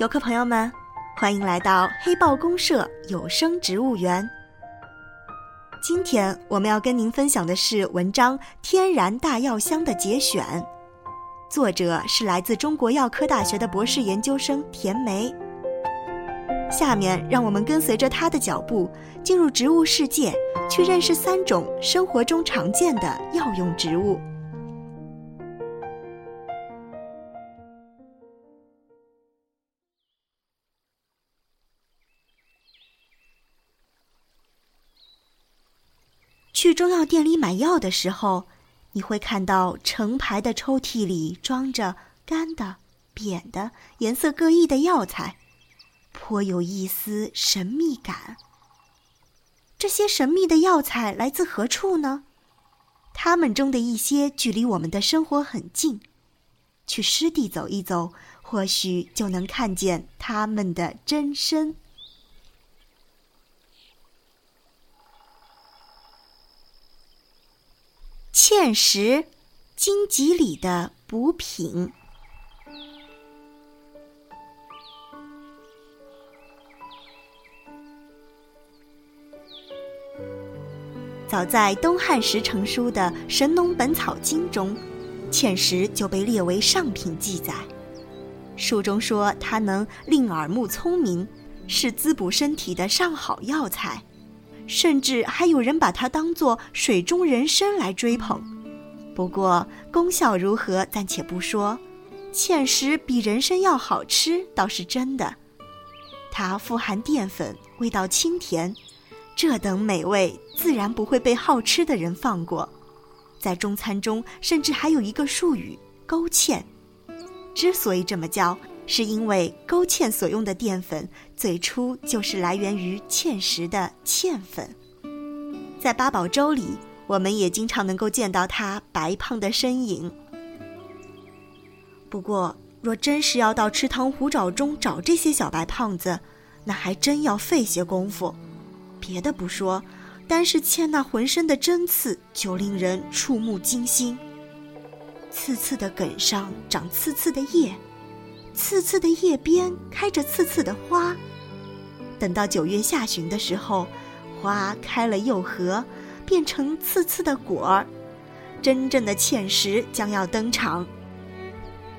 游客朋友们，欢迎来到黑豹公社有声植物园。今天我们要跟您分享的是文章《天然大药箱》的节选，作者是来自中国药科大学的博士研究生田梅。下面让我们跟随着他的脚步，进入植物世界，去认识三种生活中常见的药用植物。去中药店里买药的时候，你会看到成排的抽屉里装着干的、扁的、颜色各异的药材，颇有一丝神秘感。这些神秘的药材来自何处呢？它们中的一些距离我们的生活很近，去湿地走一走，或许就能看见它们的真身。芡实，荆棘里的补品。早在东汉时成书的《神农本草经》中，芡实就被列为上品记载。书中说它能令耳目聪明，是滋补身体的上好药材。甚至还有人把它当作水中人参来追捧。不过功效如何暂且不说，芡实比人参要好吃倒是真的。它富含淀粉，味道清甜，这等美味自然不会被好吃的人放过。在中餐中，甚至还有一个术语“勾芡”。之所以这么叫，是因为勾芡所用的淀粉最初就是来源于芡实的芡粉，在八宝粥里，我们也经常能够见到它白胖的身影。不过，若真是要到池塘湖沼中找这些小白胖子，那还真要费些功夫。别的不说，单是芡那浑身的针刺就令人触目惊心。刺刺的梗上长刺刺的叶。刺刺的叶边开着刺刺的花，等到九月下旬的时候，花开了又合，变成刺刺的果儿，真正的芡实将要登场。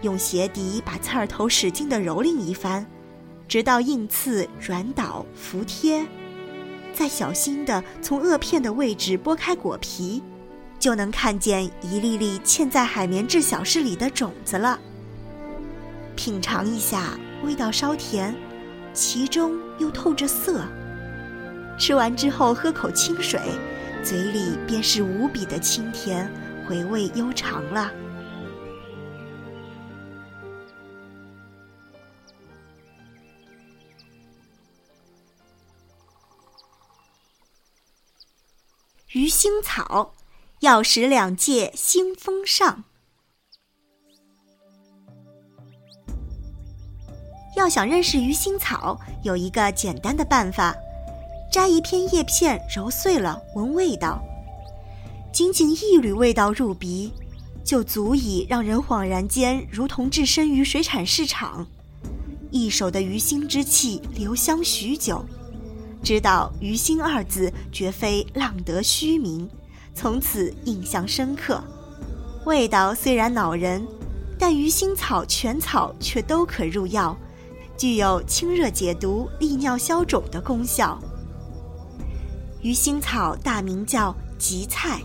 用鞋底把刺儿头使劲地蹂躏一番，直到硬刺软倒服帖，再小心地从萼片的位置剥开果皮，就能看见一粒粒嵌在海绵质小室里的种子了。品尝一下，味道稍甜，其中又透着涩。吃完之后喝口清水，嘴里便是无比的清甜，回味悠长了。鱼腥草，药食两界腥风尚。要想认识鱼腥草，有一个简单的办法：摘一片叶片，揉碎了，闻味道。仅仅一缕味道入鼻，就足以让人恍然间如同置身于水产市场。一手的鱼腥之气留香许久，知道“鱼腥”二字绝非浪得虚名，从此印象深刻。味道虽然恼人，但鱼腥草全草却都可入药。具有清热解毒、利尿消肿的功效。鱼腥草大名叫荠菜，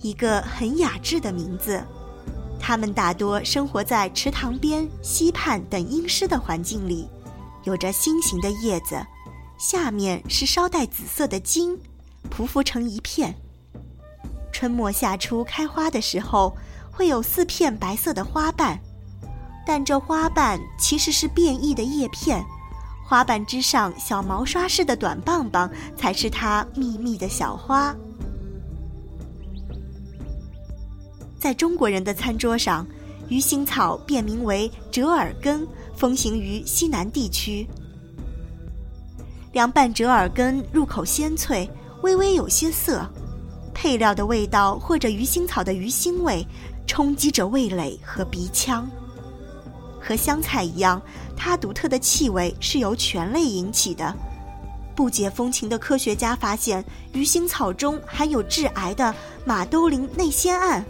一个很雅致的名字。它们大多生活在池塘边、溪畔等阴湿的环境里，有着心形的叶子，下面是稍带紫色的茎，匍匐成一片。春末夏初开花的时候，会有四片白色的花瓣。但这花瓣其实是变异的叶片，花瓣之上小毛刷似的短棒棒才是它秘密的小花。在中国人的餐桌上，鱼腥草变名为折耳根，风行于西南地区。凉拌折耳根入口鲜脆，微微有些涩，配料的味道或者鱼腥草的鱼腥味，冲击着味蕾和鼻腔。和香菜一样，它独特的气味是由醛类引起的。不解风情的科学家发现，鱼腥草中含有致癌的马兜铃内酰胺，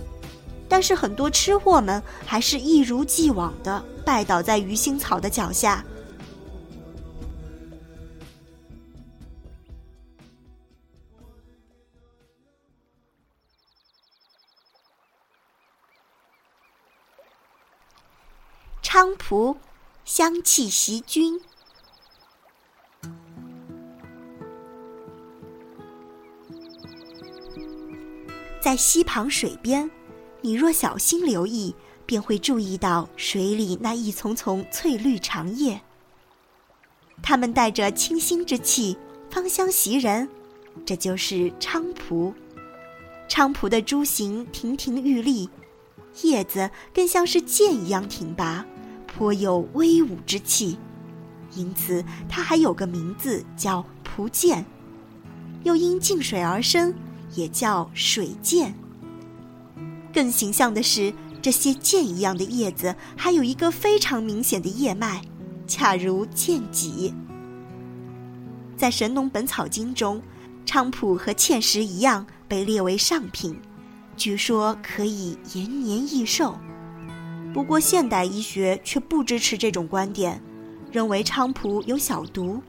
但是很多吃货们还是一如既往的拜倒在鱼腥草的脚下。菖蒲，香气袭君。在溪旁水边，你若小心留意，便会注意到水里那一丛丛翠绿长叶。它们带着清新之气，芳香袭人，这就是菖蒲。菖蒲的株形亭亭玉立，叶子更像是剑一样挺拔。颇有威武之气，因此它还有个名字叫蒲剑，又因近水而生，也叫水剑。更形象的是，这些剑一样的叶子还有一个非常明显的叶脉，恰如剑脊。在《神农本草经》中，菖蒲和芡实一样被列为上品，据说可以延年益寿。不过，现代医学却不支持这种观点，认为菖蒲有小毒，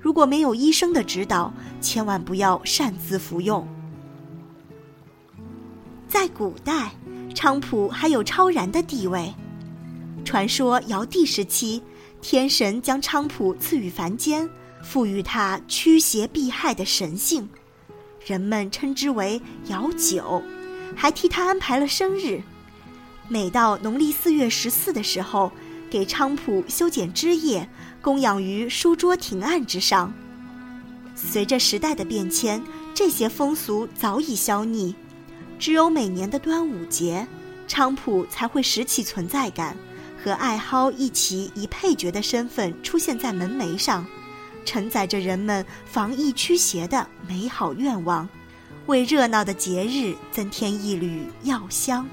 如果没有医生的指导，千万不要擅自服用。在古代，菖蒲还有超然的地位。传说尧帝时期，天神将菖蒲赐予凡间，赋予它驱邪避害的神性，人们称之为尧酒，还替他安排了生日。每到农历四月十四的时候，给菖蒲修剪枝叶，供养于书桌庭案之上。随着时代的变迁，这些风俗早已消匿，只有每年的端午节，菖蒲才会拾起存在感，和艾蒿一起以配角的身份出现在门楣上，承载着人们防疫驱邪的美好愿望，为热闹的节日增添一缕药香。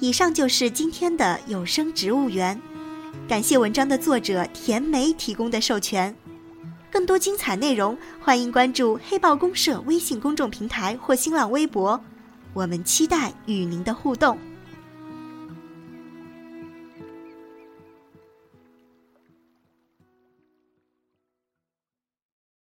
以上就是今天的有声植物园，感谢文章的作者田梅提供的授权。更多精彩内容，欢迎关注黑豹公社微信公众平台或新浪微博，我们期待与您的互动。